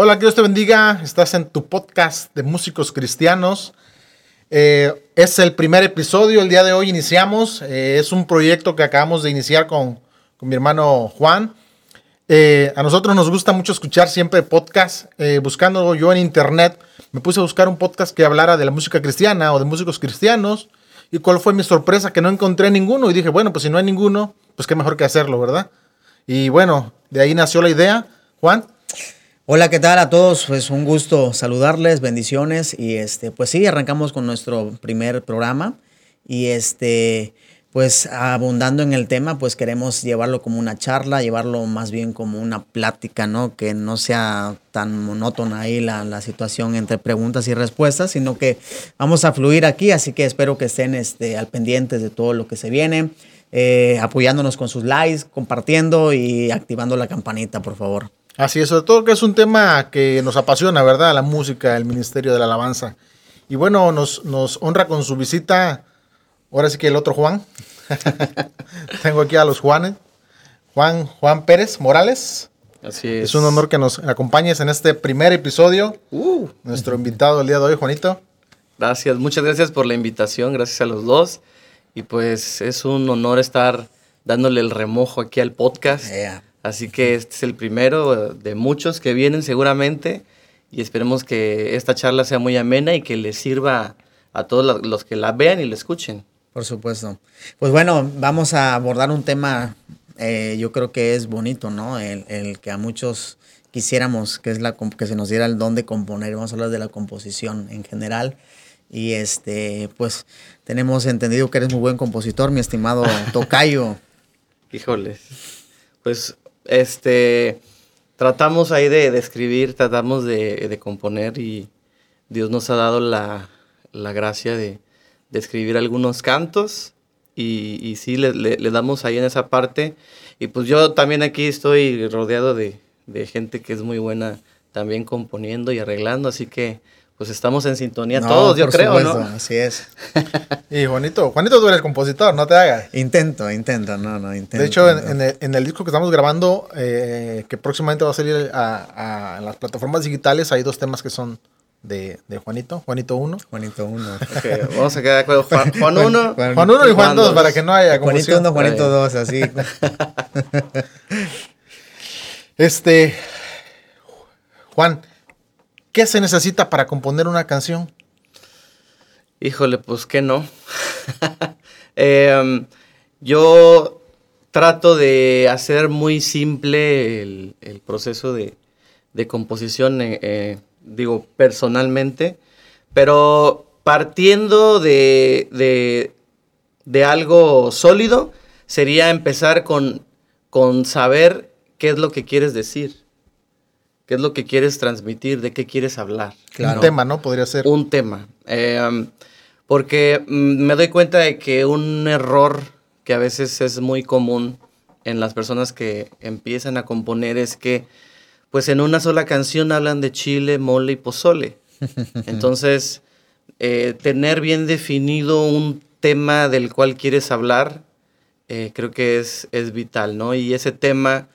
Hola, que Dios te bendiga. Estás en tu podcast de músicos cristianos. Eh, es el primer episodio, el día de hoy iniciamos. Eh, es un proyecto que acabamos de iniciar con, con mi hermano Juan. Eh, a nosotros nos gusta mucho escuchar siempre podcast. buscando yo en internet, me puse a buscar un podcast que hablara de la música cristiana o de músicos cristianos. ¿Y cuál fue mi sorpresa? Que no encontré ninguno. Y dije, bueno, pues si no hay ninguno, pues qué mejor que hacerlo, ¿verdad? Y bueno, de ahí nació la idea. Juan. Hola, ¿qué tal a todos? Pues un gusto saludarles, bendiciones y este, pues sí, arrancamos con nuestro primer programa y este, pues abundando en el tema, pues queremos llevarlo como una charla, llevarlo más bien como una plática, ¿no? Que no sea tan monótona ahí la, la situación entre preguntas y respuestas, sino que vamos a fluir aquí, así que espero que estén este, al pendientes de todo lo que se viene, eh, apoyándonos con sus likes, compartiendo y activando la campanita, por favor. Así es, sobre todo que es un tema que nos apasiona, ¿verdad? La música, el Ministerio de la Alabanza. Y bueno, nos, nos honra con su visita, ahora sí que el otro Juan. Tengo aquí a los Juanes. Juan, Juan Pérez Morales. Así es. Es un honor que nos acompañes en este primer episodio. Uh. Nuestro invitado el día de hoy, Juanito. Gracias, muchas gracias por la invitación, gracias a los dos. Y pues es un honor estar dándole el remojo aquí al podcast. Así que este es el primero de muchos que vienen seguramente y esperemos que esta charla sea muy amena y que les sirva a todos los que la vean y la escuchen. Por supuesto. Pues bueno, vamos a abordar un tema, eh, yo creo que es bonito, ¿no? El, que a muchos quisiéramos, que es la que se nos diera el don de componer. Vamos a hablar de la composición en general. Y este, pues tenemos entendido que eres muy buen compositor, mi estimado Tocayo. Híjoles. Pues este, tratamos ahí de, escribir, tratamos de, componer y Dios nos ha dado la, gracia de, escribir algunos cantos y, y sí, le, damos ahí en esa parte. Y pues yo también aquí estoy rodeado de, de gente que es muy buena también componiendo y arreglando, así que pues estamos en sintonía todos, yo creo, ¿no? Así es. y Juanito, Juanito, tú eres compositor, no te hagas. Intento, intento, no, no, intento. De hecho, En, el, disco que estamos grabando, eh, que próximamente va a salir a, a, las plataformas digitales, hay dos temas que son de, de Juanito, Juanito 1. Juanito 1. Okay, vamos a quedar de acuerdo. Juan 1. Juan 1 y Juan 2, para que no haya confusión. Juanito 1, Juanito 2, así. este, Juan, ¿Qué se necesita para componer una canción? Híjole, pues que no. Em, yo trato de hacer muy simple el, proceso de, composición, eh, eh, digo, personalmente, pero partiendo de, algo sólido, sería empezar con saber qué es lo que quieres decir. ¿Qué es lo que quieres transmitir? ¿De qué quieres hablar? Un tema, ¿no? Podría ser. Un tema. Em, porque mm, me doy cuenta de que un error que a veces es muy común en las personas que empiezan a componer es que, pues en una sola canción hablan de chile, mole y pozole. Entonces, eh, tener bien definido un tema del cual quieres hablar, eh, creo que es, es vital, ¿no? Y ese tema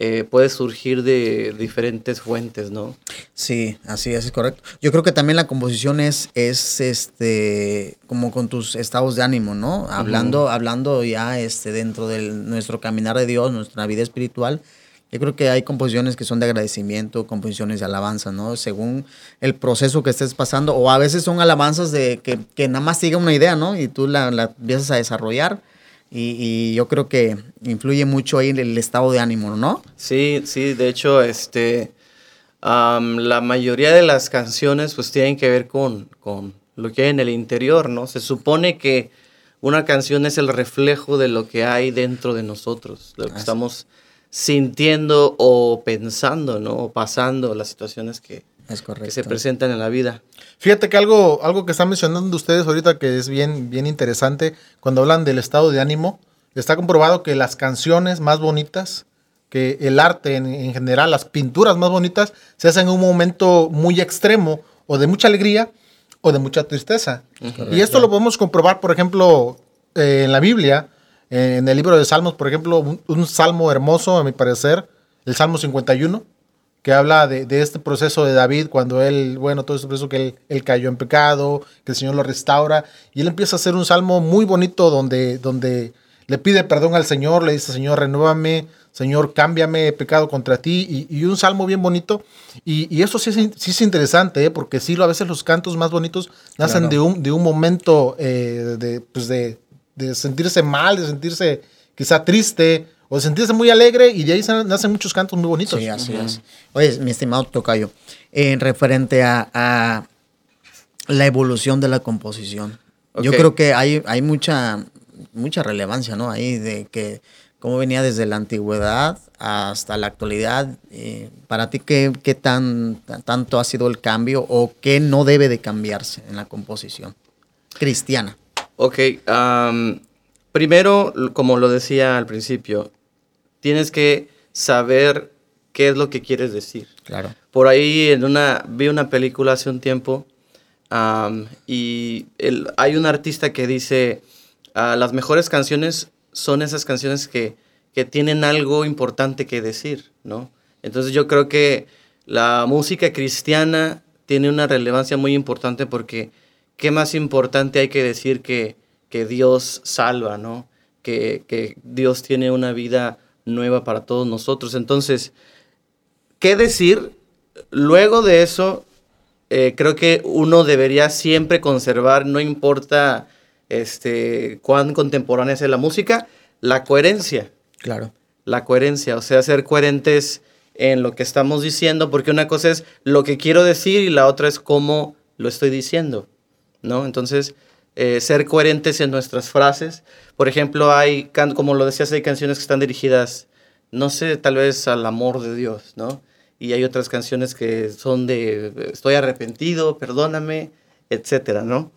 eh, puede surgir de diferentes fuentes, ¿no? Sí, así es, es correcto. Yo creo que también la composición es, es este, como con tus estados de ánimo, ¿no? Hablando, hablando ya este, dentro de nuestro caminar de Dios, nuestra vida espiritual. Yo creo que hay composiciones que son de agradecimiento, composiciones de alabanza, ¿no? Según el proceso que estés pasando, o a veces son alabanzas de que, que nada más siga una idea, ¿no? Y tú la, la empiezas a desarrollar y, yo creo que influye mucho ahí el estado de ánimo, ¿no? Sí, sí, de hecho, este, la mayoría de las canciones pues tienen que ver con, con lo que hay en el interior, ¿no? Se supone que una canción es el reflejo de lo que hay dentro de nosotros, lo que estamos sintiendo o pensando, ¿no? O pasando, las situaciones que, es correcto. que se presentan en la vida. Fíjate que algo, algo que están mencionando ustedes ahorita que es bien, bien interesante, cuando hablan del estado de ánimo, está comprobado que las canciones más bonitas, que el arte en, general, las pinturas más bonitas, se hacen en un momento muy extremo, o de mucha alegría, o de mucha tristeza. Y esto lo podemos comprobar, por ejemplo, eh, en la Biblia, eh, en el libro de Salmos, por ejemplo, un, un salmo hermoso, a mi parecer, el Salmo 51 que habla de, de, este proceso de David, cuando él, bueno, todo este proceso que él, él, cayó en pecado, que el Señor lo restaura, y él empieza a hacer un salmo muy bonito donde, donde le pide perdón al Señor, le dice, Señor, renuévame, Señor, cámbiame, he pecado contra ti, y, y un salmo bien bonito, y, y eso sí es, sí es interesante, ¿eh? porque sí, a veces los cantos más bonitos nacen claro. de, un, de un momento eh, de, pues de, de sentirse mal, de sentirse quizá triste, o sentirse muy alegre y de ahí nacen muchos cantos muy bonitos. Sí, así uh -huh. es. Oye, mi estimado Tocayo, en referente a, a la evolución de la composición, okay. yo creo que hay, hay mucha, mucha relevancia, ¿no? Ahí de que cómo venía desde la antigüedad hasta la actualidad. Eh, para ti, ¿qué, qué tan, tanto ha sido el cambio o qué no debe de cambiarse en la composición cristiana? Ok, um, primero, como lo decía al principio, tienes que saber qué es lo que quieres decir. Claro. Por ahí en una, vi una película hace un tiempo um, y el, hay un artista que dice, uh, las mejores canciones son esas canciones que, que tienen algo importante que decir, ¿no? Entonces yo creo que la música cristiana tiene una relevancia muy importante porque ¿qué más importante hay que decir que, que Dios salva, ¿no? Que, que Dios tiene una vida nueva para todos nosotros. Entonces, ¿qué decir? Luego de eso, eh, creo que uno debería siempre conservar, no importa este, cuán contemporánea sea la música, la coherencia. Claro. La coherencia, o sea, ser coherentes en lo que estamos diciendo, porque una cosa es lo que quiero decir y la otra es cómo lo estoy diciendo, ¿no? Entonces, eh, ser coherentes en nuestras frases. Por ejemplo, hay, como lo decías, hay canciones que están dirigidas, no sé, tal vez al amor de Dios, ¿no? Y hay otras canciones que son de estoy arrepentido, perdóname, etcétera, ¿no?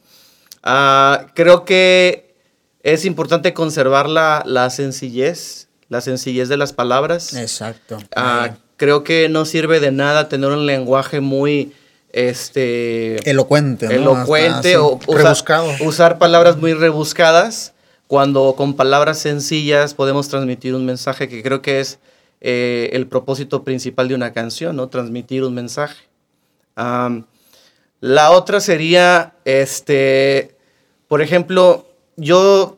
Uh, creo que es importante conservar la, la, sencillez, la sencillez de las palabras. Exacto. Uh, creo que no sirve de nada tener un lenguaje muy este elocuente, ¿no? elocuente Hasta, o usar, usar, palabras muy rebuscadas cuando con palabras sencillas podemos transmitir un mensaje que creo que es eh, el propósito principal de una canción, ¿no? Transmitir un mensaje. Um, la otra sería, este, por ejemplo, yo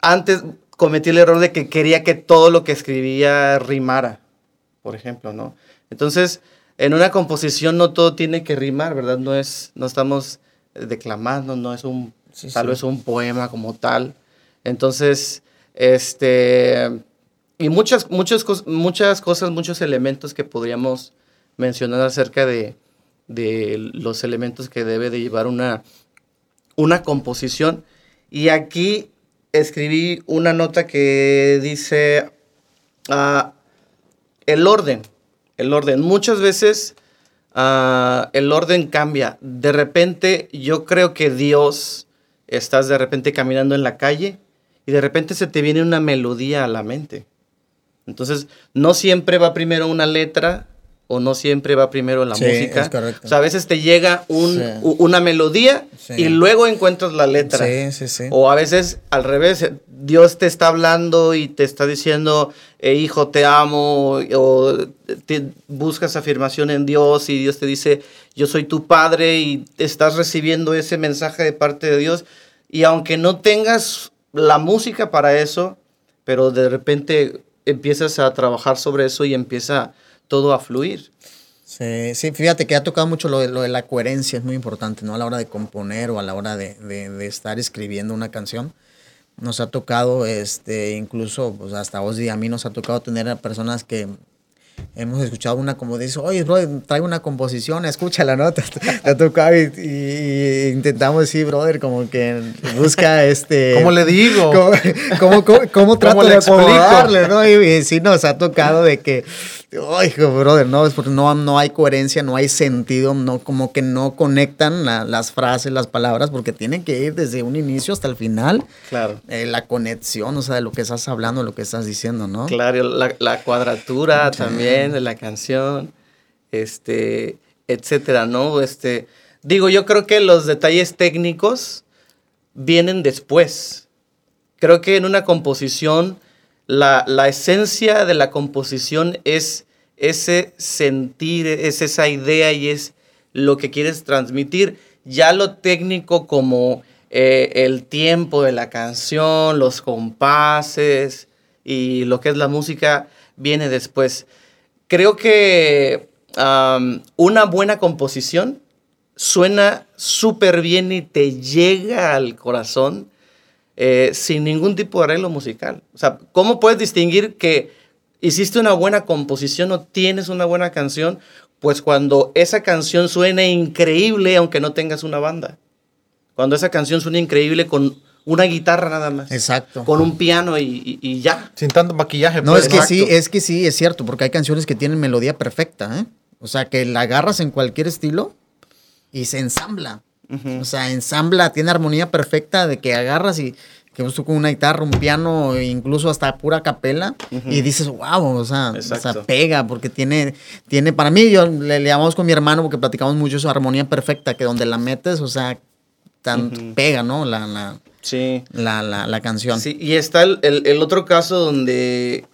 antes cometí el error de que quería que todo lo que escribía rimara, por ejemplo, ¿no? Entonces, en una composición no todo tiene que rimar, ¿verdad? No es, no estamos declamando, no es un, sí, tal sí. vez un poema como tal. Entonces, este, y muchas, muchas, muchas cosas, muchos elementos que podríamos mencionar acerca de, de los elementos que debe de llevar una, una composición. Y aquí escribí una nota que dice uh, el orden el orden. Muchas veces uh, el orden cambia. De repente yo creo que Dios, estás de repente caminando en la calle y de repente se te viene una melodía a la mente. Entonces, no siempre va primero una letra o no siempre va primero la sí, música. Es correcto. O sea, a veces te llega un, sí. una melodía sí. y luego encuentras la letra. Sí, sí, sí. O a veces al revés, Dios te está hablando y te está diciendo, eh, hijo, te amo, o te buscas afirmación en Dios y Dios te dice, yo soy tu padre y estás recibiendo ese mensaje de parte de Dios. Y aunque no tengas la música para eso, pero de repente empiezas a trabajar sobre eso y empieza todo a fluir. Sí, sí, fíjate que ha tocado mucho lo de, lo de, la coherencia, es muy importante, ¿no? A la hora de componer o a la hora de, de, de estar escribiendo una canción. Nos ha tocado, este, incluso, pues hasta vos y a mí nos ha tocado tener a personas que hemos escuchado una como dice, oye, brother, traigo una composición, escúchala, ¿no? Te, ha tocado y, y, intentamos decir, brother, como que busca este... ¿Cómo le digo? ¿Cómo, cómo, cómo, cómo trato ¿Cómo de acomodarle, no? Y, y, sí nos ha tocado de que, ay, brother, no, es porque no, no hay coherencia, no hay sentido, no, como que no conectan la, las frases, las palabras, porque tienen que ir desde un inicio hasta el final. Claro. Eh, la conexión, o sea, de lo que estás hablando, lo que estás diciendo, ¿no? Claro, la, la cuadratura también de la canción, este, etcétera, ¿no? Este, digo, yo creo que los detalles técnicos vienen después. Creo que en una composición, la, la esencia de la composición es ese sentir, es esa idea y es lo que quieres transmitir. Ya lo técnico como eh, el tiempo de la canción, los compases y lo que es la música viene después. Creo que una buena composición suena súper bien y te llega al corazón eh, sin ningún tipo de arreglo musical. O sea, ¿cómo puedes distinguir que hiciste una buena composición o tienes una buena canción? Pues cuando esa canción suene increíble aunque no tengas una banda. Cuando esa canción suena increíble con una guitarra nada más. Exacto. Con un piano y, ya. Sin tanto maquillaje. No, pues. es que sí, es que sí, es cierto, porque hay canciones que tienen melodía perfecta, ¿eh? O sea, que la agarras en cualquier estilo y se ensambla. O sea, ensambla, tiene armonía perfecta de que agarras y que tú con una guitarra, un piano, incluso hasta pura capela, y dices, wow, o sea, pega, porque tiene, tiene, para mí, yo le, llamamos con mi hermano porque platicamos mucho eso, armonía perfecta, que donde la metes, o sea, tan pega, ¿no? La, la, sí. la, la, canción. Sí, y está el, el, otro caso donde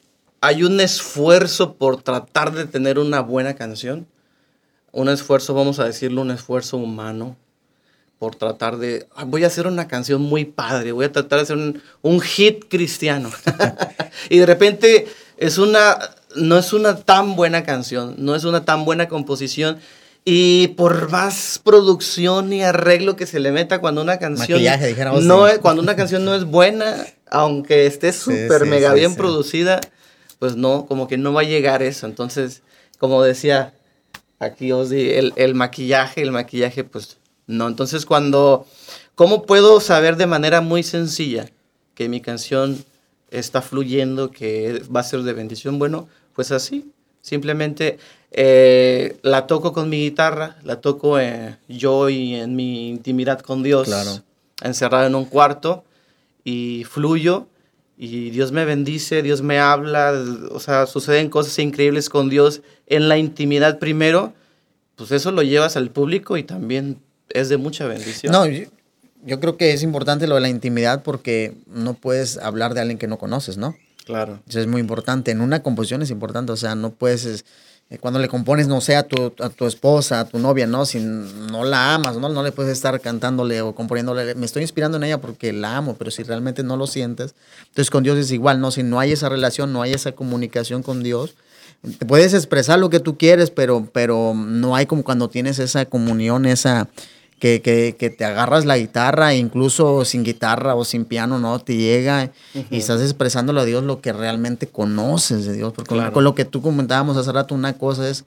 hay un esfuerzo por tratar de tener una buena canción, un esfuerzo, vamos a decirlo, un esfuerzo humano por tratar de, voy a hacer una canción muy padre, voy a tratar de hacer un, hit cristiano. y de repente es una, no es una tan buena canción, no es una tan buena composición. Y por más producción y arreglo que se le meta cuando una canción no es, cuando una canción no es buena, aunque esté súper mega bien producida, pues no, como que no va a llegar eso. Entonces, como decía aquí os el, el maquillaje, el maquillaje pues no, entonces cuando, ¿cómo puedo saber de manera muy sencilla que mi canción está fluyendo, que va a ser de bendición? Bueno, pues así, simplemente eh, la toco con mi guitarra, la toco eh, yo y en mi intimidad con Dios, claro. encerrado en un cuarto y fluyo y Dios me bendice, Dios me habla, o sea, suceden cosas increíbles con Dios en la intimidad primero, pues eso lo llevas al público y también es de mucha bendición. No, yo, creo que es importante lo de la intimidad porque no puedes hablar de alguien que no conoces, ¿no? Claro. Eso es muy importante. En una composición es importante, o sea, no puedes... Eh, cuando le compones, no sé, a tu, a tu esposa, a tu novia, ¿no? Si no la amas, ¿no? No le puedes estar cantándole o componiéndole, me estoy inspirando en ella porque la amo, pero si realmente no lo sientes, entonces con Dios es igual, ¿no? Si no hay esa relación, no hay esa comunicación con Dios, te puedes expresar lo que tú quieres, pero, pero no hay como cuando tienes esa comunión, esa, que, que, que, te agarras la guitarra, incluso sin guitarra o sin piano, ¿no? Te llega y estás expresándole a Dios lo que realmente conoces de Dios. Porque con lo que tú comentábamos hace rato, una cosa es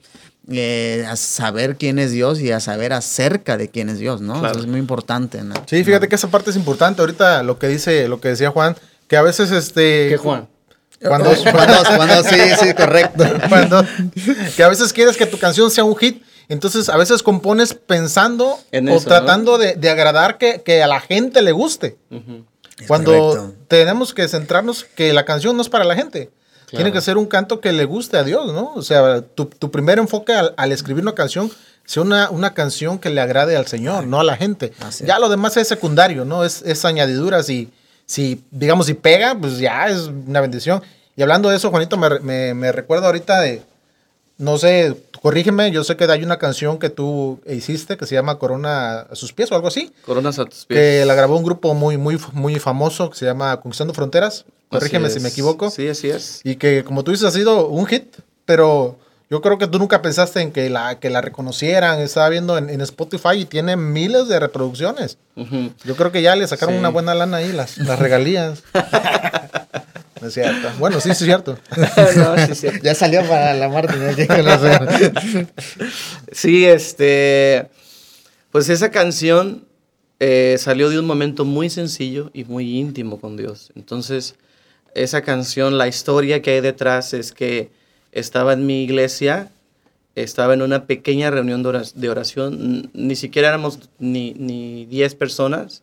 eh, saber quién es Dios y a saber acerca de quién es Dios, ¿no? Eso es muy importante. ¿no? Sí, fíjate que esa parte es importante. Ahorita lo que dice, lo que decía Juan, que a veces este. ¿Qué Juan? Cuando, cuando, cuando, sí, sí, correcto. Cuando, que a veces quieres que tu canción sea un hit, entonces, a veces compones pensando o tratando de, agradar que, a la gente le guste. Cuando tenemos que centrarnos que la canción no es para la gente. Tiene que ser un canto que le guste a Dios, ¿no? O sea, tu, primer enfoque al, escribir una canción sea una, una, canción que le agrade al Señor, no a la gente. Ya lo demás es secundario, ¿no? Es, es añadidura. Si, si, digamos, si pega, pues ya es una bendición. Y hablando de eso, Juanito, me, me, me recuerdo ahorita de, no sé, corrígeme, yo sé que hay una canción que tú hiciste que se llama Corona a sus pies o algo así. Corona a tus pies. Que la grabó un grupo muy, muy, muy famoso que se llama Conquistando Fronteras. Corrígeme si me equivoco. Sí, así es. Y que, como tú dices, ha sido un hit, pero yo creo que tú nunca pensaste en que la, que la reconocieran. Estaba viendo en, Spotify y tiene miles de reproducciones. Yo creo que ya le sacaron una buena lana ahí, las, las regalías. es cierto. Bueno, sí, sí es cierto. Ya salió para la Marta. sí, este. Pues esa canción eh, salió de un momento muy sencillo y muy íntimo con Dios. Entonces, esa canción, la historia que hay detrás es que estaba en mi iglesia, estaba en una pequeña reunión de oración, ni siquiera éramos ni 10 personas.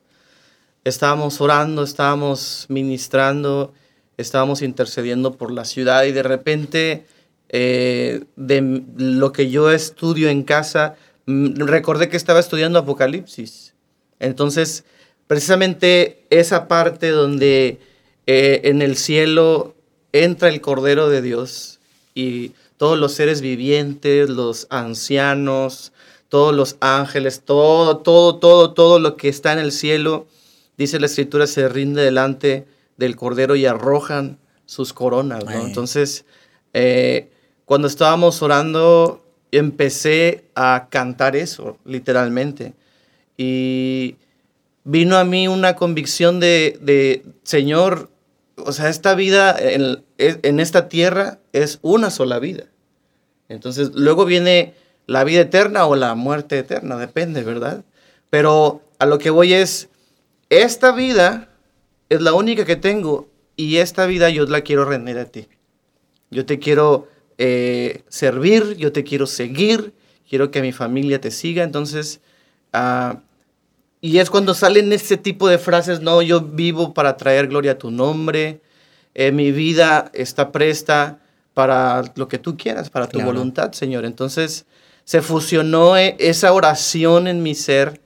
Estábamos orando, estábamos ministrando estábamos intercediendo por la ciudad y de repente eh, de lo que yo estudio en casa, recordé que estaba estudiando Apocalipsis. Entonces, precisamente esa parte donde eh, en el cielo entra el Cordero de Dios y todos los seres vivientes, los ancianos, todos los ángeles, todo, todo, todo, todo lo que está en el cielo, dice la escritura, se rinde delante del Cordero y arrojan sus coronas, ¿no? Entonces, eh, cuando estábamos orando, empecé a cantar eso, literalmente. Y vino a mí una convicción de, Señor, o sea, esta vida en, en, esta tierra es una sola vida. Entonces, luego viene la vida eterna o la muerte eterna, depende, ¿verdad? Pero a lo que voy es, esta vida es la única que tengo y esta vida yo la quiero rendir a ti. Yo te quiero eh, servir, yo te quiero seguir, quiero que mi familia te siga. Entonces, ah, y es cuando salen ese tipo de frases, no, yo vivo para traer gloria a tu nombre, eh, mi vida está presta para lo que tú quieras, para tu voluntad, Señor. Entonces, se fusionó eh, esa oración en mi ser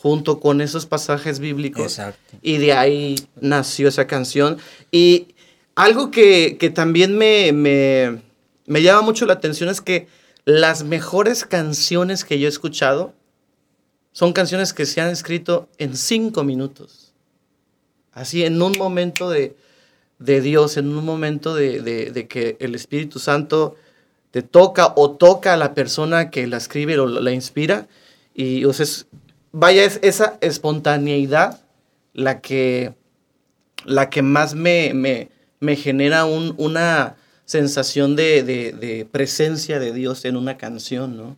junto con esos pasajes bíblicos. Y de ahí nació esa canción. Y algo que, también me, me, me, llama mucho la atención es que las mejores canciones que yo he escuchado son canciones que se han escrito en cinco minutos. Así, en un momento de, de Dios, en un momento de, de, que el Espíritu Santo te toca o toca a la persona que la escribe o la inspira. Y o sea, vaya, es esa espontaneidad la que, la que más me, me, me genera un, una sensación de, de, presencia de Dios en una canción, ¿no?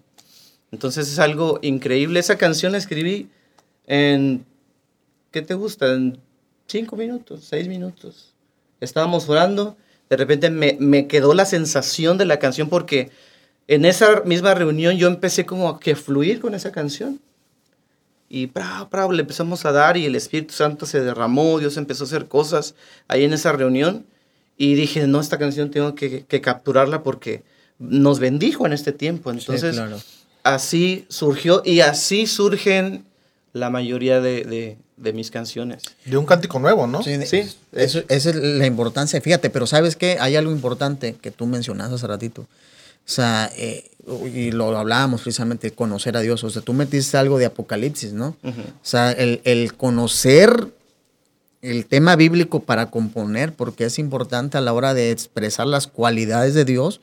Entonces es algo increíble. Esa canción la escribí en, ¿qué te gusta? En cinco minutos, seis minutos. Estábamos orando, de repente me, me quedó la sensación de la canción porque en esa misma reunión yo empecé como a que fluir con esa canción. Y pra, pra, le empezamos a dar y el Espíritu Santo se derramó, Dios empezó a hacer cosas ahí en esa reunión. Y dije, no, esta canción tengo que, que capturarla porque nos bendijo en este tiempo. Entonces, así surgió y así surgen la mayoría de, de, de, mis canciones. De un cántico nuevo, ¿no? Sí, sí esa es la importancia. Fíjate, pero ¿sabes qué? Hay algo importante que tú mencionaste hace ratito. O sea, eh, y lo hablábamos precisamente, conocer a Dios. O sea, tú metiste algo de Apocalipsis, ¿no? O sea, el, el, conocer el tema bíblico para componer, porque es importante a la hora de expresar las cualidades de Dios,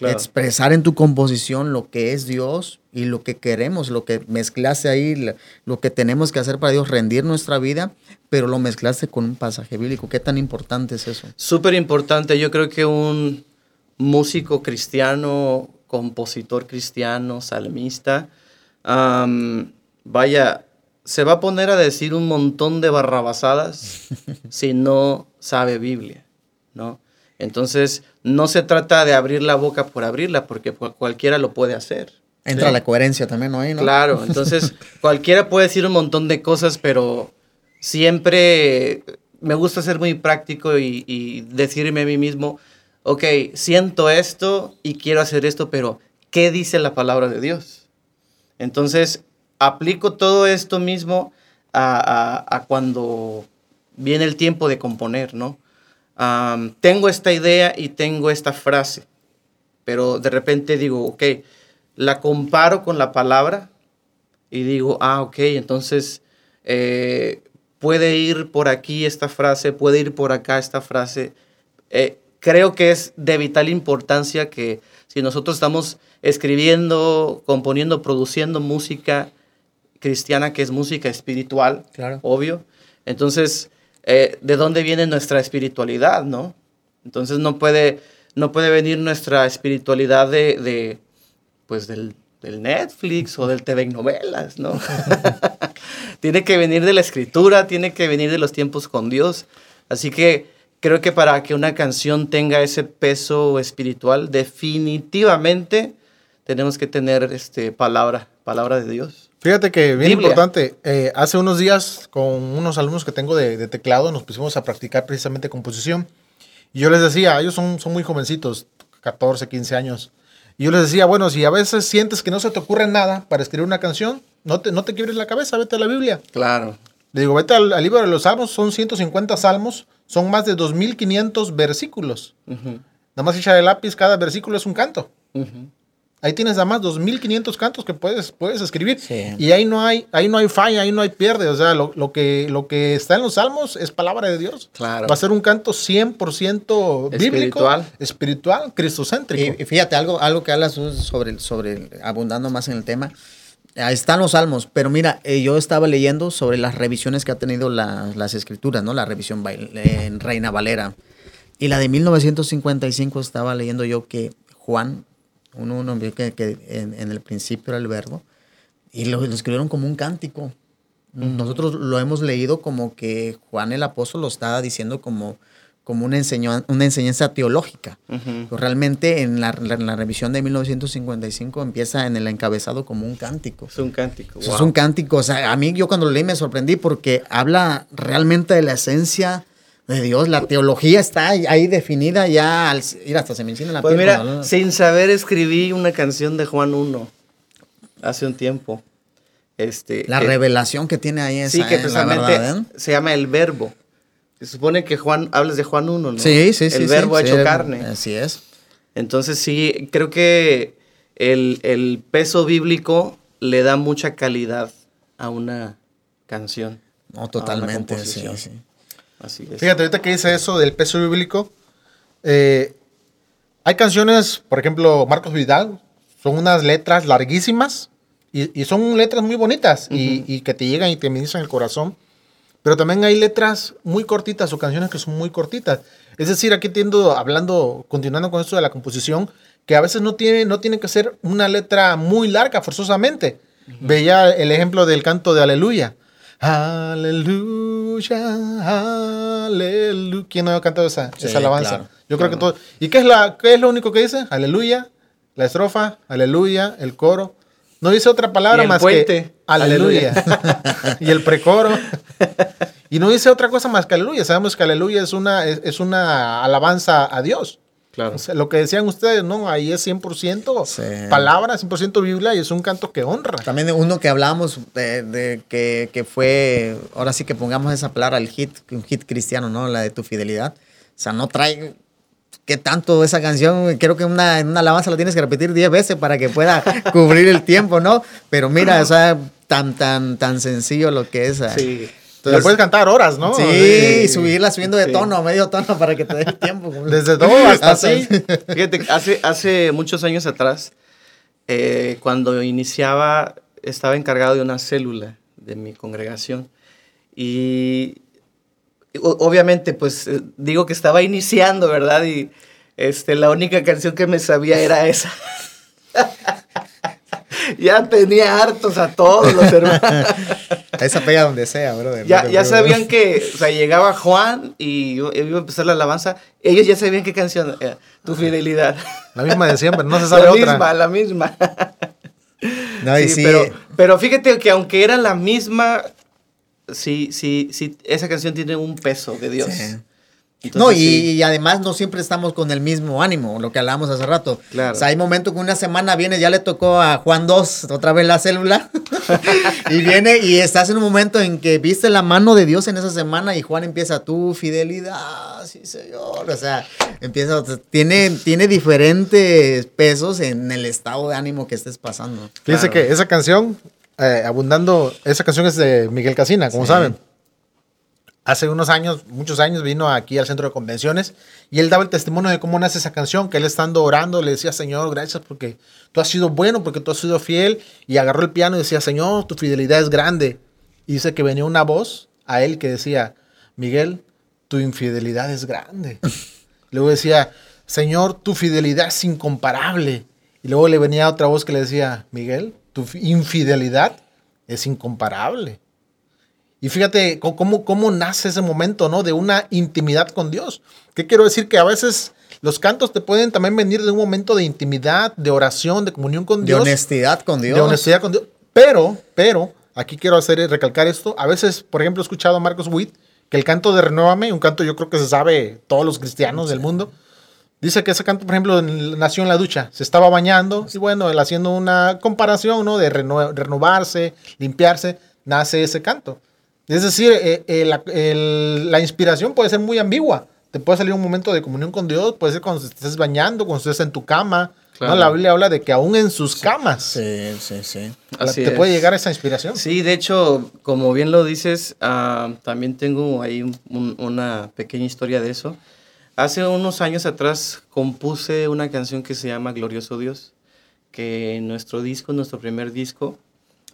expresar en tu composición lo que es Dios y lo que queremos, lo que mezclaste ahí, lo que tenemos que hacer para Dios, rendir nuestra vida, pero lo mezclaste con un pasaje bíblico. ¿Qué tan importante es eso? Súper importante. Yo creo que un músico cristiano, compositor cristiano, salmista, vaya, se va a poner a decir un montón de barrabasadas si no sabe Biblia, ¿no? Entonces, no se trata de abrir la boca por abrirla, porque cualquiera lo puede hacer. Entra la coherencia también, ¿no? Claro, entonces cualquiera puede decir un montón de cosas, pero siempre me gusta ser muy práctico y, y decirme a mí mismo, ok, siento esto y quiero hacer esto, pero ¿qué dice la palabra de Dios? Entonces, aplico todo esto mismo a, cuando viene el tiempo de componer, ¿no? tengo esta idea y tengo esta frase, pero de repente digo, ok, la comparo con la palabra y digo, ah, ok, entonces eh, puede ir por aquí esta frase, puede ir por acá esta frase. Eh, creo que es de vital importancia que si nosotros estamos escribiendo, componiendo, produciendo música cristiana, que es música espiritual, claro. obvio, entonces, eh, ¿de dónde viene nuestra espiritualidad, no? Entonces no puede, no puede venir nuestra espiritualidad de, de pues del, del, Netflix o del TV novelas, ¿no? tiene que venir de la escritura, tiene que venir de los tiempos con Dios. Así que creo que para que una canción tenga ese peso espiritual, definitivamente tenemos que tener este, palabra, palabra de Dios. Fíjate que bien importante, eh, hace unos días con unos alumnos que tengo de, teclado nos pusimos a practicar precisamente composición. Y yo les decía, ellos son, son muy jovencitos, 14, 15 años. Y yo les decía, bueno, si a veces sientes que no se te ocurre nada para escribir una canción, no te, no te quiebres la cabeza, vete a la Biblia. Claro. Le digo, vete al, libro de los salmos, son 150 salmos, son más de 2.500 versículos. nada más echa de lápiz, cada versículo es un canto. Ahí tienes nada más 2.500 cantos que puedes, puedes escribir. Sí. Y ahí no hay, ahí no hay falla, ahí no hay pierde. O sea, lo, lo que, lo que está en los salmos es palabra de Dios. Claro. Va a ser un canto 100% bíblico, Espiritual. espiritual, cristocéntrico. Y, y fíjate, algo, algo que hablas sobre, sobre, abundando más en el tema, ahí están los salmos, pero mira, eh, yo estaba leyendo sobre las revisiones que ha tenido la- las escrituras, ¿no? La revisión en Reina Valera. Y la de 1955 estaba leyendo yo que Juan, uno, uno que, que en, en el principio era el verbo, y lo, lo escribieron como un cántico. Nosotros lo hemos leído como que Juan el apóstol lo estaba diciendo como, como una, enseñan- una enseñanza teológica. Ujú. Pues realmente en la, la- en la revisión de 1955 empieza en el encabezado como un cántico. Es un cántico. Eso Es wow. un cántico. O sea, a mí yo cuando lo leí me sorprendí porque habla realmente de la esencia de Dios. La teología está ahí- definida ya. Al, mira, hasta se me encina la Pues piel mira, sin saber escribí una canción de Juan 1 hace un tiempo. Este, La que- revelación que tiene ahí esa, Sí, que eh, precisamente ¿eh? se llama el verbo. Se supone que Juan, hablas de Juan 1, ¿no? Sí, sí, sí. El sí, verbo sí, hecho el- carne. Así es. Entonces sí, creo que el, el peso bíblico le da mucha calidad a una canción. No, totalmente. Sí, sí. Así es. Fíjate, ahorita que dice eso del peso bíblico, eh, hay canciones, por ejemplo, Marcos Vidal, son unas letras larguísimas y, y son letras muy bonitas y, y que te llegan y te ministran el corazón. Pero también hay letras muy cortitas o canciones que son muy cortitas. Es decir, aquí tiendo hablando, continuando con esto de la composición, que a veces no tiene, no tiene que ser una letra muy larga forzosamente. Veía el ejemplo del canto de Aleluya. Aleluya, aleluya. ¿Quién no ha cantado esa, Sí, esa alabanza? claro, Yo creo que todo. ¿Y qué es, la, qué es lo único que dice? Aleluya, la estrofa, aleluya, el coro. No dice otra palabra más puente, que aleluya. y el precoro. Y no dice otra cosa más que aleluya. Sabemos que aleluya es una, es, es una alabanza a Dios. Claro. O sea, lo que decían ustedes, ¿no? Ahí es 100% Sí. palabra, 100% Biblia y es un canto que honra. También uno que hablábamos de, de que, que fue, ahora sí que pongamos esa palabra, el hit, un hit cristiano, ¿no? La de tu fidelidad. O sea, no trae, ¿qué tanto esa canción? Creo que una, en una alabanza la tienes que repetir 10 veces para que pueda cubrir el tiempo, ¿no? Pero mira, o sea, tan, tan, tan sencillo lo que es. ah. Sí. la puedes cantar horas, ¿no? Sí, subirla subiendo de Sí. tono, medio tono para que te dé tiempo. Desde do hasta así. Fíjate, hace, hace muchos años atrás, eh, cuando iniciaba, estaba encargado de una célula de mi congregación. Y o- obviamente, pues eh, digo que estaba iniciando, ¿verdad? Y este, la única canción que me sabía era esa. ya tenía hartos a todos los hermanos. Esa pega donde sea, brother. Ya, ya sabían que, o sea, llegaba Juan y yo- iba a empezar la alabanza. Ellos ya sabían qué canción, era, Tu Fidelidad. La misma de siempre, no se sabe la otra. misma, la misma. No, y Sí, sí, pero, pero fíjate que aunque era la misma, sí, sí, sí, esa canción tiene un peso de Dios. Sí. Entonces, no, y, sí. y además no siempre estamos con el mismo ánimo, lo que hablábamos hace rato. Claro. O sea, hay momentos que una semana viene, ya le tocó a Juan 2 otra vez la célula, y viene y estás en un momento en que viste la mano de Dios en esa semana y Juan empieza tu fidelidad, sí señor. O sea, empieza, o sea, tiene, tiene diferentes pesos en el estado de ánimo que estés pasando. Fíjense Claro. que esa canción, eh, abundando, esa canción es de Miguel Casina, como Sí. saben. Hace unos años, muchos años, vino aquí al centro de convenciones y él daba el testimonio de cómo nace esa canción, que él estando orando le decía, Señor, gracias porque tú has sido bueno, porque tú has sido fiel, y agarró el piano y decía, Señor, tu fidelidad es grande. Y dice que venía una voz a él que decía, Miguel, tu infidelidad es grande. Luego decía, Señor, tu fidelidad es incomparable. Y luego le venía otra voz que le decía, Miguel, tu fi- infidelidad es incomparable. Y fíjate cómo, cómo nace ese momento, ¿no? De una intimidad con Dios. ¿Qué quiero decir? Que a veces los cantos te pueden también venir de un momento de intimidad, de oración, de comunión con De Dios. honestidad con Dios. De honestidad con Dios. Pero, pero, aquí quiero hacer recalcar esto. A veces, por ejemplo, he escuchado a Marcos Witt que el canto de Renuévame, un canto yo creo que se sabe todos los cristianos del mundo, dice que ese canto, por ejemplo, nació en la ducha. Se estaba bañando y bueno, él haciendo una comparación, ¿no? De renovarse, limpiarse, nace ese canto. Es decir, eh, eh, la, el- la inspiración puede ser muy ambigua. te puede salir un momento de comunión con Dios, puede ser cuando estés bañando, cuando estés en tu cama. ¿no? La Biblia habla de que aún en sus camas Sí, sí, sí. te puede llegar esa inspiración. Sí, de hecho, como bien lo dices, ah, también tengo ahí una pequeña historia de eso. Hace unos años atrás compuse una canción que se llama Glorioso Dios, que en nuestro disco, nuestro primer disco,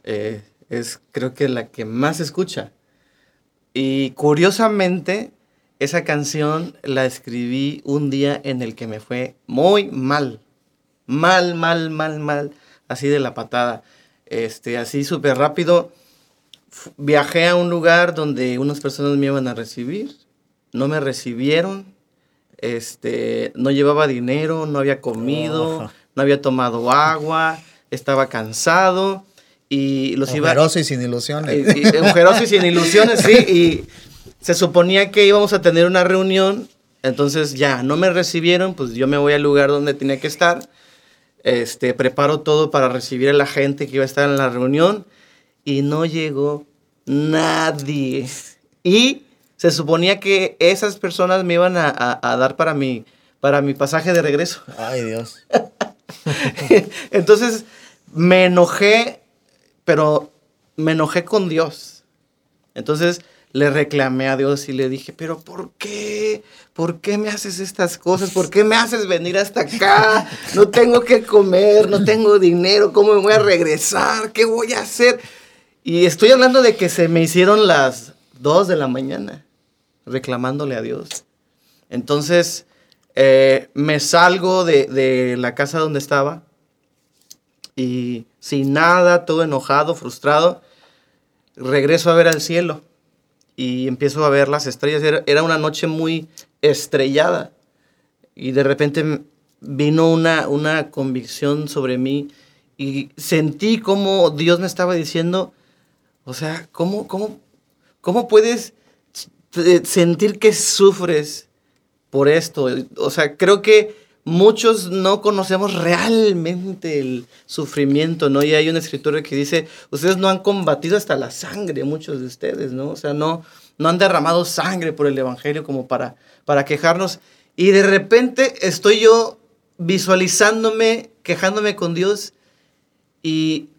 eh, es creo que la que más se escucha. Y curiosamente, esa canción la escribí un día en el que me fue muy mal. Mal, mal, mal, mal. Así de la patada. Este, así súper rápido. Viajé a un lugar donde unas personas me iban a recibir. No me recibieron este, no llevaba dinero, no había comido, no había tomado agua, estaba cansado y los iba... y sin ilusiones. Y, y, y sin ilusiones, sí, y se suponía que íbamos a tener una reunión, entonces ya, no me recibieron, pues yo me voy al lugar donde tenía que estar, este, preparo todo para recibir a la gente que iba a estar en la reunión y no llegó nadie. Y se suponía que esas personas me iban a, dar para mi, para mi pasaje de regreso. Ay, Dios. Entonces me enojé, pero me enojé con Dios. Entonces le reclamé a Dios y le dije, pero ¿por qué? ¿Por qué me haces estas cosas? ¿Por qué me haces venir hasta acá? No tengo que comer, no tengo dinero, ¿cómo me voy a regresar? ¿Qué voy a hacer? Y estoy hablando de que se me hicieron las dos de la mañana reclamándole a Dios. Entonces, eh, me salgo de, la casa donde estaba y sin nada, todo enojado, frustrado, regreso a ver al cielo y empiezo a ver las estrellas. Era, una noche muy estrellada y de repente vino una, una convicción sobre mí y sentí como Dios me estaba diciendo, o sea, ¿cómo, cómo, cómo puedes sentir que sufres por esto. O sea, creo que muchos no conocemos realmente el sufrimiento, ¿no? Y hay un escritor que dice, ustedes no han combatido hasta la sangre, muchos de ustedes, ¿no? O sea, no, no han derramado sangre por el Evangelio como para, para quejarnos. Y de repente estoy yo visualizándome, quejándome con Dios y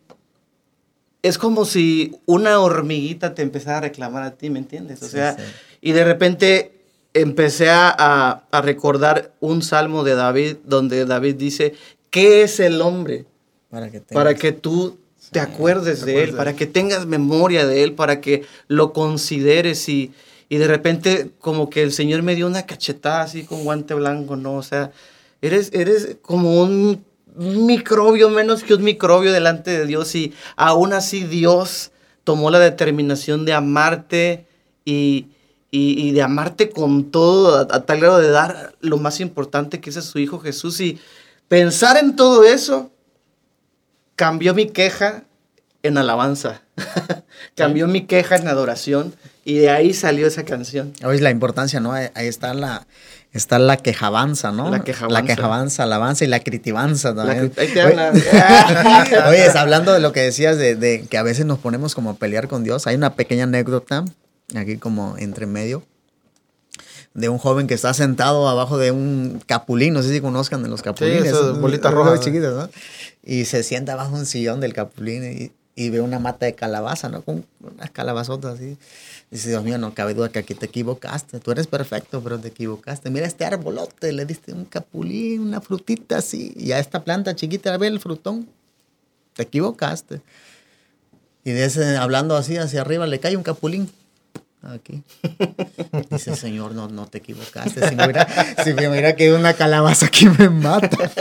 es como si una hormiguita te empezara a reclamar a ti, ¿me entiendes? O sea, y de repente empecé a, recordar un salmo de David donde David dice, ¿qué es el hombre? Para que, para que tú te acuerdes de él, para que tengas memoria de él, para que lo consideres y, y de repente como que el Señor me dio una cachetada así con guante blanco, ¿no? O sea, eres, eres como un microbio, menos que un microbio delante de Dios y aún así Dios tomó la determinación de amarte y, de amarte con todo a, tal grado de dar lo más importante que es a su Hijo Jesús y pensar en todo eso cambió mi queja en alabanza, cambió mi queja en adoración y de ahí salió esa canción. Hoy la importancia, ¿no? Ahí está la, está la quejabanza, ¿no? La quejabanza. La quejabanza, alabanza y la critivanza también. ahí te Oye, hablando de lo que decías de, que a veces nos ponemos como a pelear con Dios, hay una pequeña anécdota aquí como entre medio de un joven que está sentado abajo de un capulín, no sé si conozcan de los capulines. Sí, esas bolitas rojas chiquitas, ¿no? Y se sienta bajo un sillón del capulín y, y ve una mata de calabaza, ¿no? Con unas calabazotas así. Dice, Dios mío, no cabe duda que aquí te equivocaste. Tú eres perfecto, pero te equivocaste. Mira este arbolote, le diste un capulín, una frutita así. Y a esta planta chiquita, ve el frutón. Te equivocaste. Y de ese, hablando así hacia arriba, le cae un capulín aquí. Dice, Señor, no, no te equivocaste. Si me, hubiera, si una calabaza aquí me mata.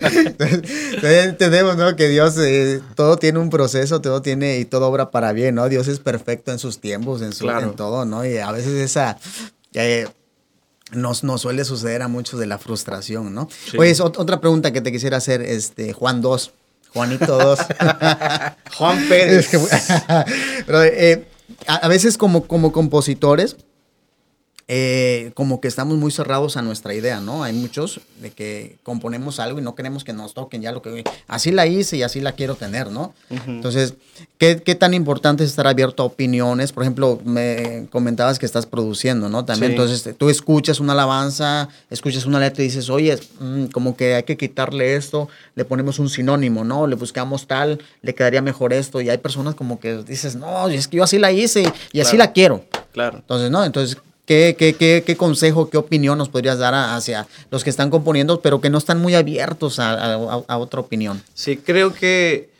Entonces, entendemos, ¿no? Que Dios, eh, todo tiene un proceso, todo tiene, y todo obra para bien, ¿no? Dios es perfecto en sus tiempos, en, su, en todo, ¿no? Y a veces esa... Eh, nos, nos, suele suceder a muchos de la frustración, ¿no? Oye, otra pregunta que te quisiera hacer, este, Juan 2, Juanito 2. Juan Pérez. Pero, eh, a, veces como, como compositores, eh, como que estamos muy cerrados a nuestra idea, ¿no? Hay muchos de que componemos algo y no queremos que nos toquen ya lo que... Así la hice y así la quiero tener, ¿no? Entonces, ¿qué, ¿qué, tan importante es estar abierto a opiniones? Por ejemplo, me comentabas que estás produciendo, ¿no? También, entonces, tú escuchas una alabanza, escuchas una letra y dices, oye, mm, como que hay que quitarle esto, le ponemos un sinónimo, ¿no? Le buscamos tal, le quedaría mejor esto. Y hay personas como que dices, no, es que yo así la hice y así la quiero. Claro. Entonces, ¿no? Entonces, ¿Qué, qué, qué, qué consejo, qué opinión nos podrías dar hacia los que están componiendo, pero que no están muy abiertos a, a, otra opinión? Sí, creo que,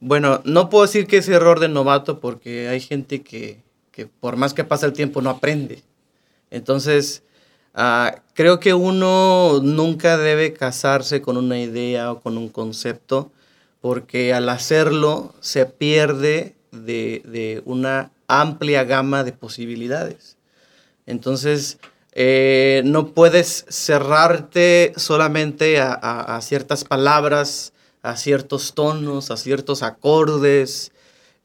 bueno, no puedo decir que es error de novato porque hay gente que, que por más que pasa el tiempo no aprende. Entonces, uh, creo que uno nunca debe casarse con una idea o con un concepto porque al hacerlo se pierde de, de una amplia gama de posibilidades. Entonces, eh, no puedes cerrarte solamente a, ciertas palabras, a ciertos tonos, a ciertos acordes,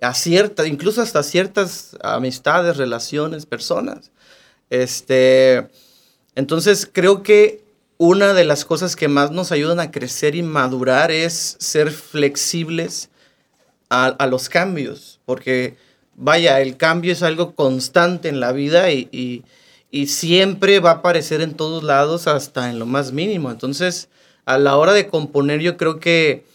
a ciertas, incluso hasta ciertas amistades, relaciones, personas. Este, entonces, creo que una de las cosas que más nos ayudan a crecer y madurar es ser flexibles a, los cambios, porque vaya, el cambio es algo constante en la vida y, siempre va a aparecer en todos lados, hasta en lo más mínimo. Entonces, a la hora de componer, yo creo que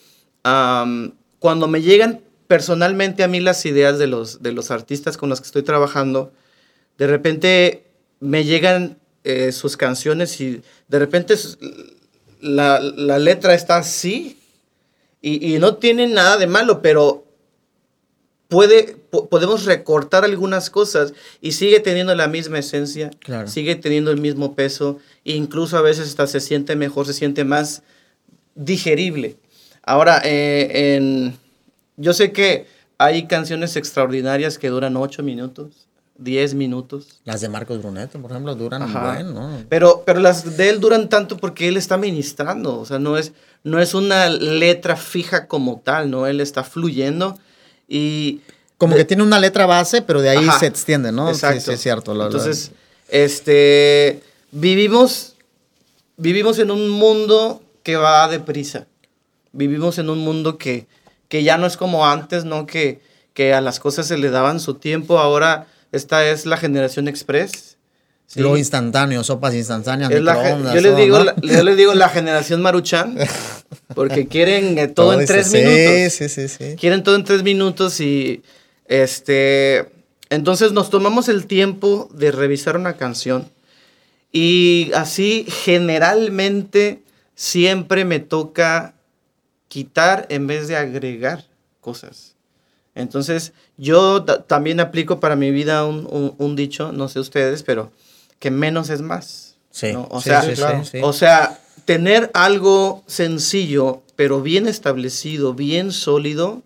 cuando me llegan personalmente a mí las ideas de los, de los artistas con los que estoy trabajando, de repente me llegan eh, sus canciones y de repente la, letra está así y, y no tiene nada de malo, pero puede, podemos recortar algunas cosas y sigue teniendo la misma esencia, sigue teniendo el mismo peso, e incluso a veces hasta se siente mejor, se siente más digerible. Ahora, eh, en, yo sé que hay canciones extraordinarias que duran 8 minutos. 10 minutos. Las de Marcos Brunetto, por ejemplo, duran bueno. Pero, pero las de él duran tanto porque él está ministrando, o sea, no es, no es una letra fija como tal, ¿no? Él está fluyendo y como que tiene una letra base, pero de ahí se extiende, ¿no? Exacto. Sí, es cierto. Entonces, este, vivimos, vivimos en un mundo que va deprisa. Vivimos en un mundo que, que ya no es como antes, ¿no? Que, que a las cosas se le daban su tiempo. Ahora esta es la generación express. Lo instantáneo, sopas instantáneas, yo, les digo, la, yo les digo la generación maruchan, porque quieren eh, todo, en tres minutos. Sí, sí, sí. Quieren todo en tres minutos y, este, entonces nos tomamos el tiempo de revisar una canción y así generalmente siempre me toca quitar en vez de agregar cosas. Entonces yo también aplico para mi vida un dicho, no sé ustedes, pero que menos es más. Sí, o, sea, o sea, tener algo sencillo, pero bien establecido, bien sólido,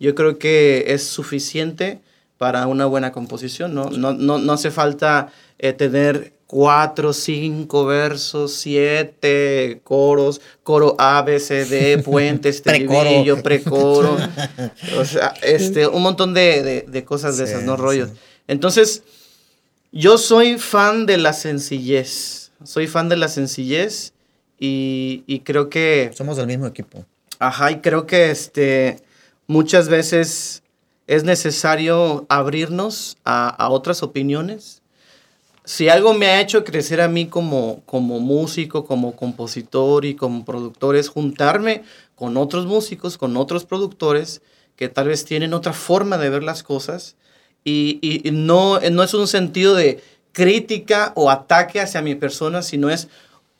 yo creo que es suficiente para una buena composición, ¿no? No, no, hace falta eh, tener cuatro, cinco versos, siete coros, coro A, B, C, D, puente, estribillo, precoro. o sea, este, un montón de, de, cosas de esas, ¿no? Rollos. Entonces, yo soy fan de la sencillez. Soy fan de la sencillez y, creo que... Somos del mismo equipo. Ajá, y creo que este, muchas veces es necesario abrirnos a, otras opiniones. Si algo me ha hecho crecer a mí como, como músico, como compositor y como productor es juntarme con otros músicos, con otros productores que tal vez tienen otra forma de ver las cosas y, no, no es un sentido de crítica o ataque hacia mi persona, sino es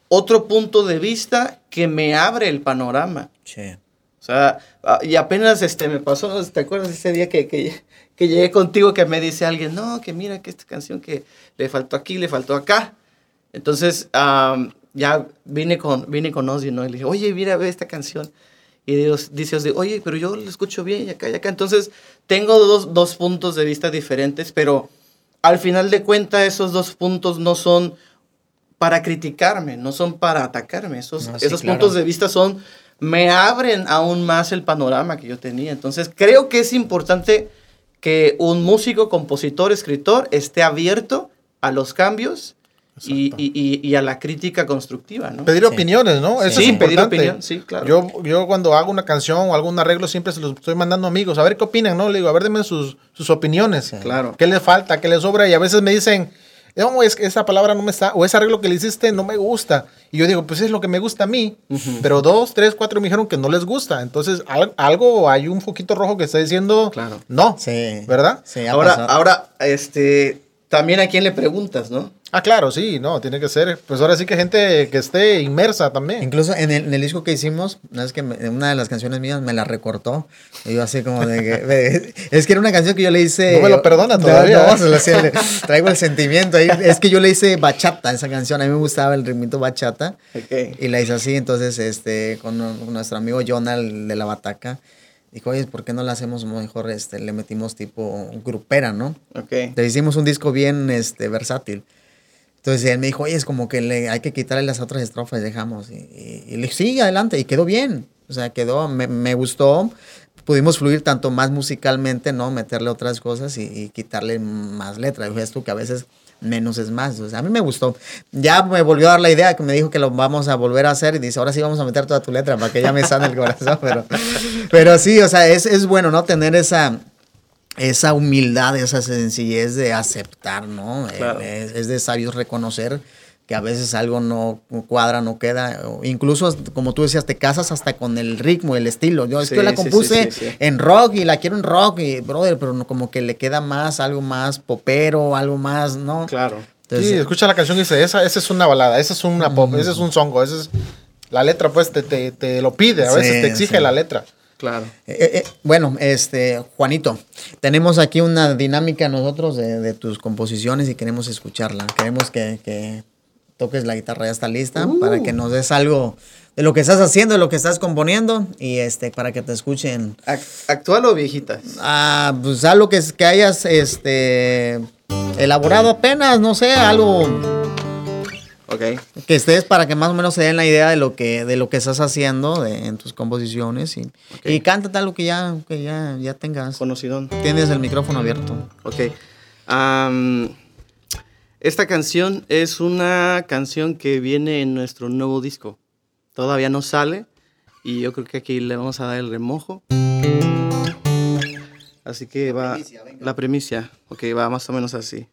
otro punto de vista que me abre el panorama. Sí. O sea, ah, y apenas este, me pasó, ¿te acuerdas ese día que, que, que, llegué contigo que me dice alguien, no, que mira que esta canción que le faltó aquí, le faltó acá? Entonces, ya vine con, vine con Ozzy, ¿no? Y le dije, oye, mira, ve esta canción. Y Dios dice, oye, pero yo lo escucho bien y acá y acá. Entonces, tengo dos, dos puntos de vista diferentes, pero al final de cuentas esos dos puntos no son para criticarme, no son para atacarme. Esos, esos puntos de vista son, me abren aún más el panorama que yo tenía. Entonces, creo que es importante que un músico, compositor, escritor esté abierto a los cambios y, y, y, a la crítica constructiva, ¿no? Pedir opiniones, ¿no? Eso sí, es pedir opinión, sí, claro. Yo, yo cuando hago una canción o algún arreglo siempre se los estoy mandando amigos, a ver qué opinan, ¿no? Le digo, a ver, denme sus, sus opiniones. Claro. ¿Qué les falta? ¿Qué les sobra? Y a veces me dicen, no, es que esa palabra no me está, o ese arreglo que le hiciste no me gusta. Y yo digo, pues es lo que me gusta a mí. Pero dos, tres, cuatro me dijeron que no les gusta. Entonces, algo, hay un foquito rojo que está diciendo, claro. no. Sí. ¿Verdad? Sí, ahora, ahora, este, también a quién le preguntas, ¿no? Ah, claro, sí, no, tiene que ser. Pues ahora sí que gente que esté inmersa también. Incluso en el, disco que hicimos, es que una de las canciones mías me la recortó. Y yo así como de que. es que era una canción que yo le hice. No me lo perdona todavía. No, no se lo traigo el sentimiento ahí. Es que yo le hice bachata esa canción. A mí me gustaba el ritmito bachata. Y la hice así. Entonces, este, con nuestro amigo Jonal de la Bataca dijo, oye, ¿por qué no la hacemos mejor? Este, le metimos tipo grupera, ¿no? Ok. Le hicimos un disco bien este, versátil. Entonces él me dijo, oye, es como que le, hay que quitarle las otras estrofas, dejamos. Y, le dije, sí, adelante. Y quedó bien. O sea, quedó, me, me gustó. Pudimos fluir tanto más musicalmente, ¿no? Meterle otras cosas y, quitarle más letras. Es tú que a veces menos es más. O sea, a mí me gustó. Ya me volvió a dar la idea que me dijo que lo vamos a volver a hacer y dice, ahora sí vamos a meter toda tu letra para que ya me sane el corazón. Pero, pero sí, o sea, es, es bueno, ¿no? Tener esa, esa humildad, esa sencillez de aceptar, ¿no? Eh, es, de sabios reconocer que a veces algo no cuadra, no queda. Incluso, como tú decías, te casas hasta con el ritmo, el estilo. Yo es que la compuse en rock y la quiero en rock, y brother, pero no, como que le queda más, algo más popero, algo más, ¿no? Claro. sí, escucha la canción y dice, esa, esa es una balada, esa es una pop, ese es un songo, ese es... La letra, pues, te, te, te lo pide, a veces te exige la letra. Claro. Eh, eh, eh, bueno, este, Juanito, tenemos aquí una dinámica nosotros de, tus composiciones y queremos escucharla. Queremos que, toques la guitarra, ya está lista, uh. para que nos des algo de lo que estás haciendo, de lo que estás componiendo y este, para que te escuchen. ¿Actual o viejita? Ah, pues algo que, que hayas este, elaborado apenas, no sé, algo Okay. Que estés para que más o menos se den la idea de lo que, de lo que estás haciendo en tus composiciones y, y cántate algo que ya, que ya, ya tengas. Conocido. Tienes el micrófono abierto. Ok. esta canción es una canción que viene en nuestro nuevo disco. Todavía no sale y yo creo que aquí le vamos a dar el remojo. Así que va la premicia. Ok, va más o menos así.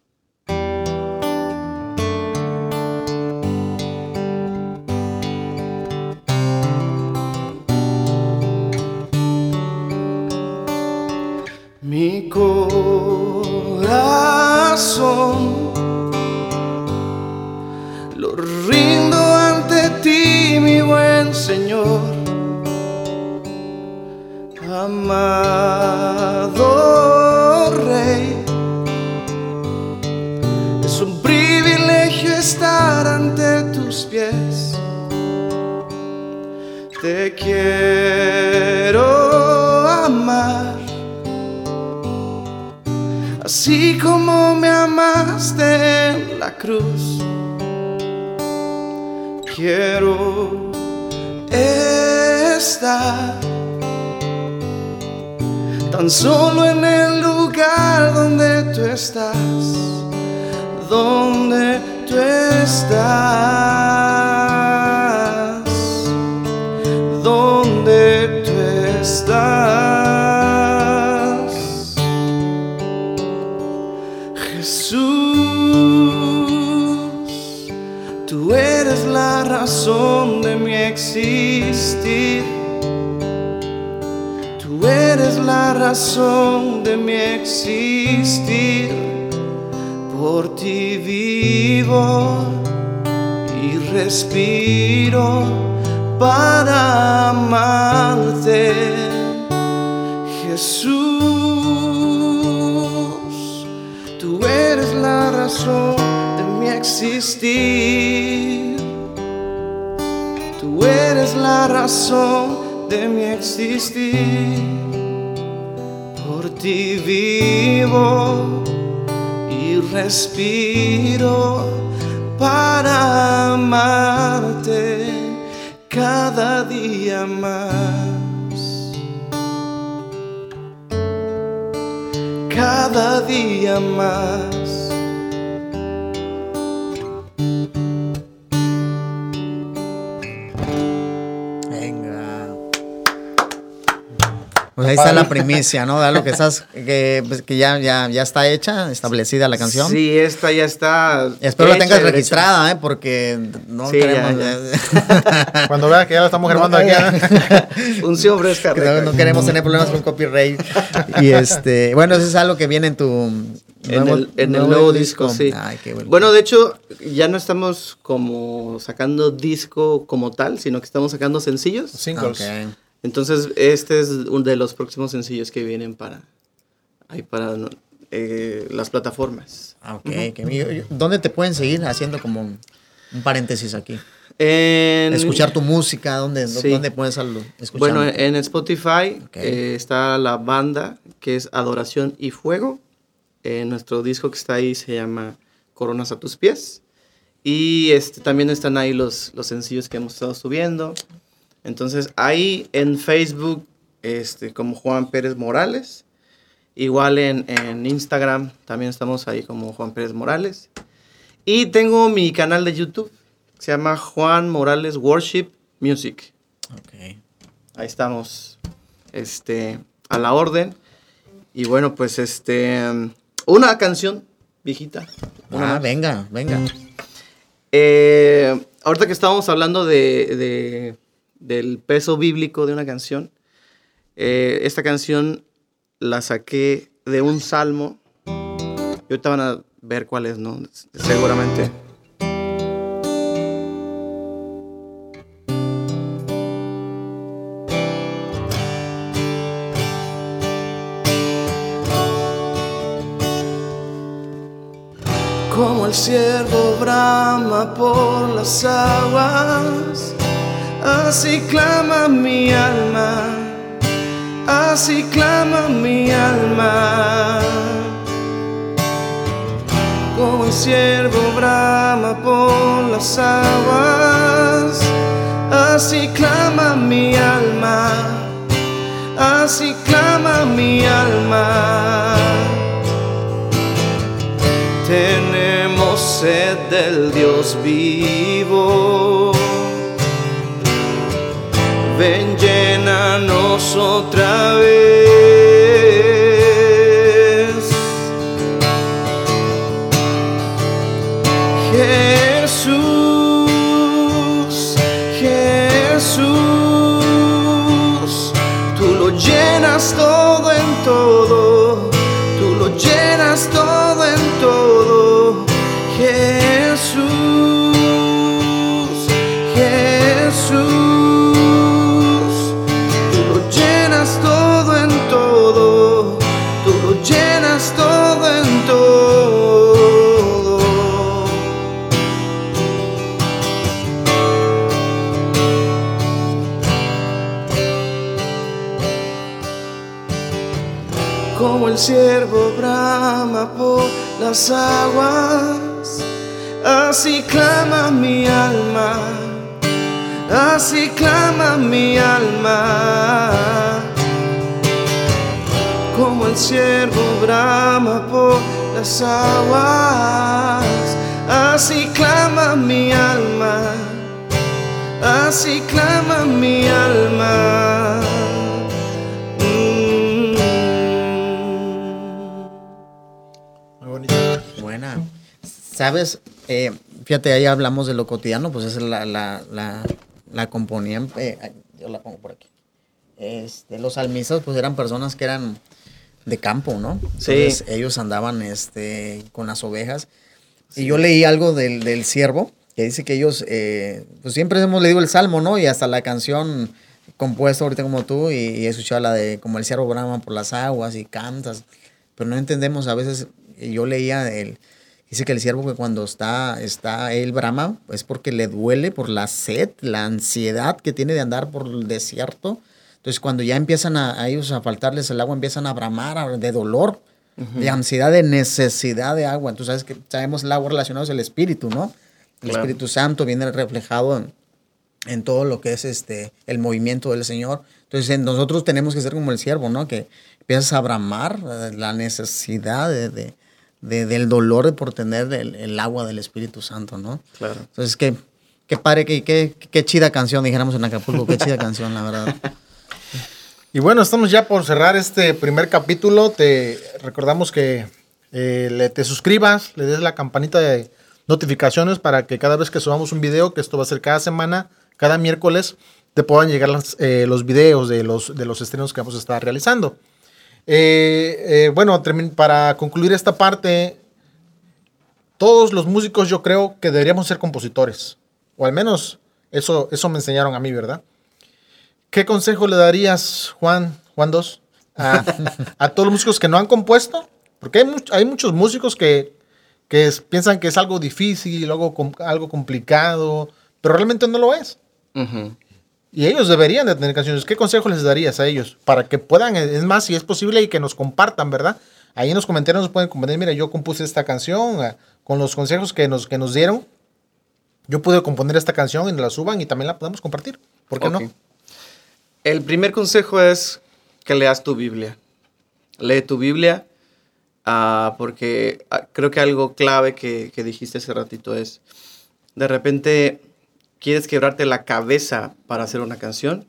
Eres la razón de mi existir. Por ti vivo y respiro para amarte, Jesús. Tú eres la razón de mi existir. Tú eres la razón de mi existir. Por ti vivo y respiro para amarte cada día más. Cada día más. Pues ahí está la primicia, ¿no? De lo que estás, que, pues, que ya, ya, ya está hecha, establecida la canción. Sí, esta ya está. Espero la tengas registrada, ¿eh? Porque no Sí, ya, queremos. Cuando veas que ya la estamos grabando aquí. ¿eh? Unción fresca. que no, no queremos tener problemas con copyright. Y este, bueno, eso es algo que viene en tu En, nuevo- el, en el nuevo disco, sí. Ay, qué bueno. Bueno, de hecho, ya no estamos como sacando disco como tal, sino que estamos sacando sencillos. Singles. Ok. Entonces, este es uno de los próximos sencillos que vienen para, ahí para eh, las plataformas. Ah, ok. Y- y- ¿Dónde te pueden seguir haciendo como un un paréntesis aquí? En, Escuchar tu música, ¿dónde, Sí. dónde puedes escuchar? Bueno, en Spotify Ok. eh, está la banda que es Adoración y Fuego. Eh, nuestro disco que está ahí se llama Coronas a tus pies. Y este, también están ahí los, los sencillos que hemos estado subiendo. Entonces, ahí en Facebook, este, como Juan Pérez Morales. Igual en, en Instagram también estamos ahí como Juan Pérez Morales. Y tengo mi canal de YouTube. Se llama Juan Morales Worship Music. Ok. Ahí estamos, este, a la orden. Y bueno, pues, este, una canción viejita. Una Ah, venga, venga. Eh, ahorita que estábamos hablando de, de- del peso bíblico de una canción, eh, esta canción la saqué de un salmo. Y ahorita van a ver cuál es, ¿no? Seguramente. Como el ciervo brama por las aguas, así clama mi alma, así clama mi alma. Como el ciervo brama por las aguas, así clama mi alma, así clama mi alma. Tenemos sed del Dios vivo. Las aguas, así clama mi alma, así clama mi alma. Como el ciervo brama por las aguas, así clama mi alma, así clama mi alma. ¿Sabes? Eh, fíjate, ahí hablamos de lo cotidiano, pues esa es la, la, la, la componían. eh, yo la pongo por aquí. Este, los salmistas, pues eran personas que eran de campo, ¿no? Sí. Entonces ellos andaban este, con las ovejas. Y yo leí algo del, del siervo, que dice que ellos, eh, pues siempre hemos leído el salmo, ¿no? Y hasta la canción compuesta ahorita como tú, y, y he escuchado la de como el siervo brama por las aguas y cantas, pero no entendemos a veces, yo leía el, dice que el siervo que cuando está, está él brama, es porque le duele por la sed, la ansiedad que tiene de andar por el desierto. Entonces cuando ya empiezan a, a ellos a faltarles el agua, empiezan a bramar a- de dolor, de ansiedad, de necesidad de agua. Entonces sabes que sabemos el agua relacionado es el espíritu, ¿no? El Claro. Espíritu Santo viene reflejado en, en todo lo que es este el movimiento del Señor. Entonces en- nosotros tenemos que ser como el siervo, ¿no? Que empiezas a bramar eh, la necesidad de, de- de- del dolor por tener el, el agua del Espíritu Santo, ¿no? Claro. Entonces qué, qué padre, qué, qué, qué chida canción, dijéramos en Acapulco, qué chida canción, la verdad. Y bueno, estamos ya por cerrar este primer capítulo. Te recordamos que eh, le, te suscribas, le des la campanita de notificaciones para que cada vez que subamos un video, que esto va a ser cada semana, cada miércoles, te puedan llegar eh, los videos de los, de los estrenos que vamos a estar realizando. Eh, bueno, para concluir esta parte, todos los músicos yo creo que deberíamos ser compositores, o al menos eso, eso me enseñaron a mí, ¿verdad? ¿Qué consejo le darías, Juan, Juan dos, a, todos los músicos que no han compuesto? Porque hay, hay muchos músicos que, piensan que es algo difícil, algo, algo complicado, pero realmente no lo es. Y ellos deberían de tener canciones. ¿Qué consejo les darías a ellos? Para que puedan, es más, si es posible, y que nos compartan, ¿verdad? Ahí en los comentarios nos pueden compartir, mira, yo compuse esta canción ah, con los consejos que nos, que nos dieron. Yo pude componer esta canción y la suban y también la podemos compartir. ¿Por qué no? El primer consejo es que leas tu Biblia. Lee tu Biblia uh, porque ah, creo que algo clave que, que dijiste hace ratito es, de repente quieres quebrarte la cabeza para hacer una canción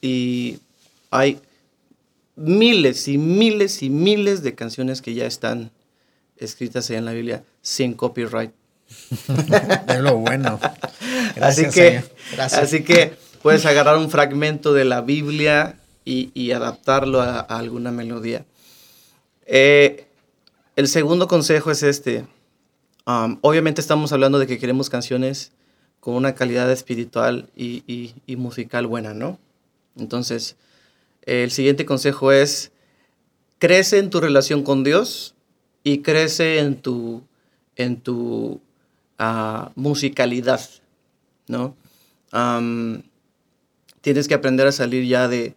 y hay miles y miles y miles de canciones que ya están escritas ahí en la Biblia sin copyright. es lo bueno. así que, así que puedes agarrar un fragmento de la Biblia y, adaptarlo a, alguna melodía. Eh, el segundo consejo es este. Um, obviamente estamos hablando de que queremos canciones con una calidad espiritual y, musical buena, ¿no? Entonces, el siguiente consejo es, crece en tu relación con Dios y crece en tu, en tu ah, musicalidad, ¿no? tienes que aprender a salir ya de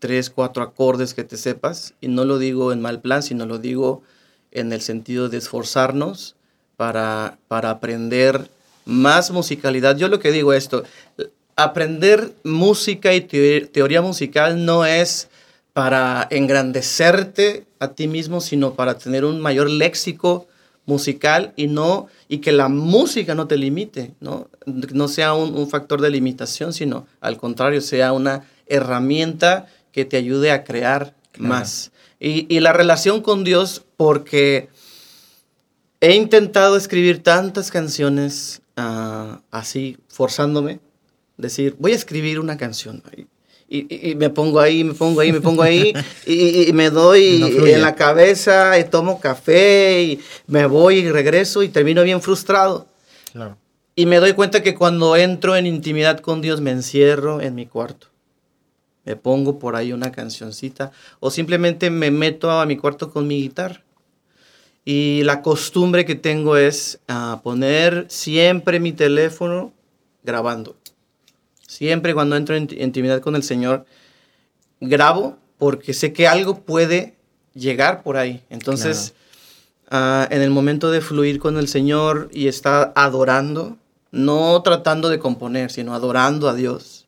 tres, cuatro acordes que te sepas. Y no lo digo en mal plan, sino lo digo en el sentido de esforzarnos para, para aprender más musicalidad. Yo lo que digo esto, aprender música y teoría musical no es para engrandecerte a ti mismo, sino para tener un mayor léxico musical y no y que la música no te limite, no, no sea un, factor de limitación, sino al contrario, sea una herramienta que te ayude a crear más. Y, la relación con Dios, porque he intentado escribir tantas canciones ah, así, forzándome, decir, voy a escribir una canción. Y, me pongo ahí, me pongo ahí, me pongo ahí, y, me doy en la cabeza, y tomo café, y me voy y regreso, y termino bien frustrado. Y me doy cuenta que cuando entro en intimidad con Dios, me encierro en mi cuarto. Me pongo por ahí una cancioncita, o simplemente me meto a mi cuarto con mi guitarra. Y la costumbre que tengo es ah, poner siempre mi teléfono grabando Siempre cuando entro en intimidad con el Señor, grabo porque sé que algo puede llegar por ahí. Entonces, ah, en el momento de fluir con el Señor y estar adorando, no tratando de componer, sino adorando a Dios,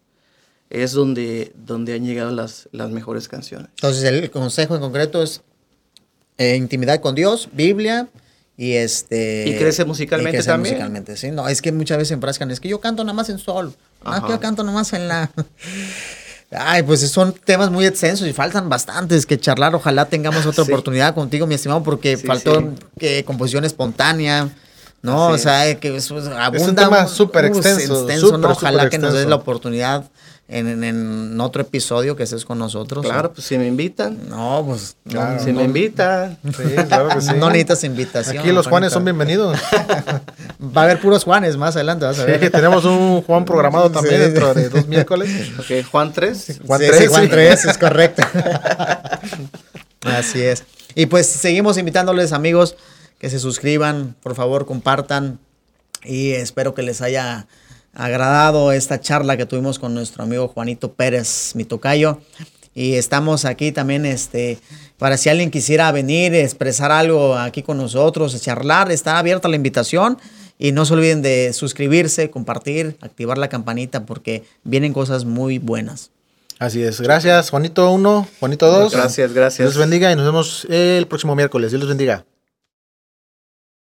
es donde, donde han llegado las, las mejores canciones. Entonces, el consejo en concreto es eh, intimidad con Dios, Biblia, y este. Y crece musicalmente también. musicalmente, sí. No, es que muchas veces enfrascan, es que yo canto nada más en sol. Ah, que yo canto nada más en la. Ay, pues son temas muy extensos y faltan bastantes que charlar. Ojalá tengamos otra oportunidad contigo, mi estimado, porque faltó que composición espontánea. ¿no? o sea, que es, abunda, es un tema súper extenso. Ojalá que nos des la oportunidad en, en, otro episodio que estés con nosotros. Claro, pues si me invitan. No, pues si me invitan. Sí, claro que sí. No necesitas invitación. Aquí los Juanes son bienvenidos. Va a haber puros Juanes más adelante, vas a ver. Sí, tenemos un Juan programado también dentro de dos miércoles. Ok, Juan 3. Juan 3, Juan 3, es correcto. Así es. Y pues seguimos invitándoles, amigos, que se suscriban, por favor, compartan. Y espero que les haya agradado esta charla que tuvimos con nuestro amigo Juanito Pérez, mi tocayo. Y estamos aquí también, este, para si alguien quisiera venir, expresar algo aquí con nosotros, charlar, está abierta la invitación. Y no se olviden de suscribirse, compartir, activar la campanita porque vienen cosas muy buenas. Así es. Gracias, Juanito 1, Juanito 2. Gracias, gracias. Dios bendiga y nos vemos el próximo miércoles. Dios los bendiga.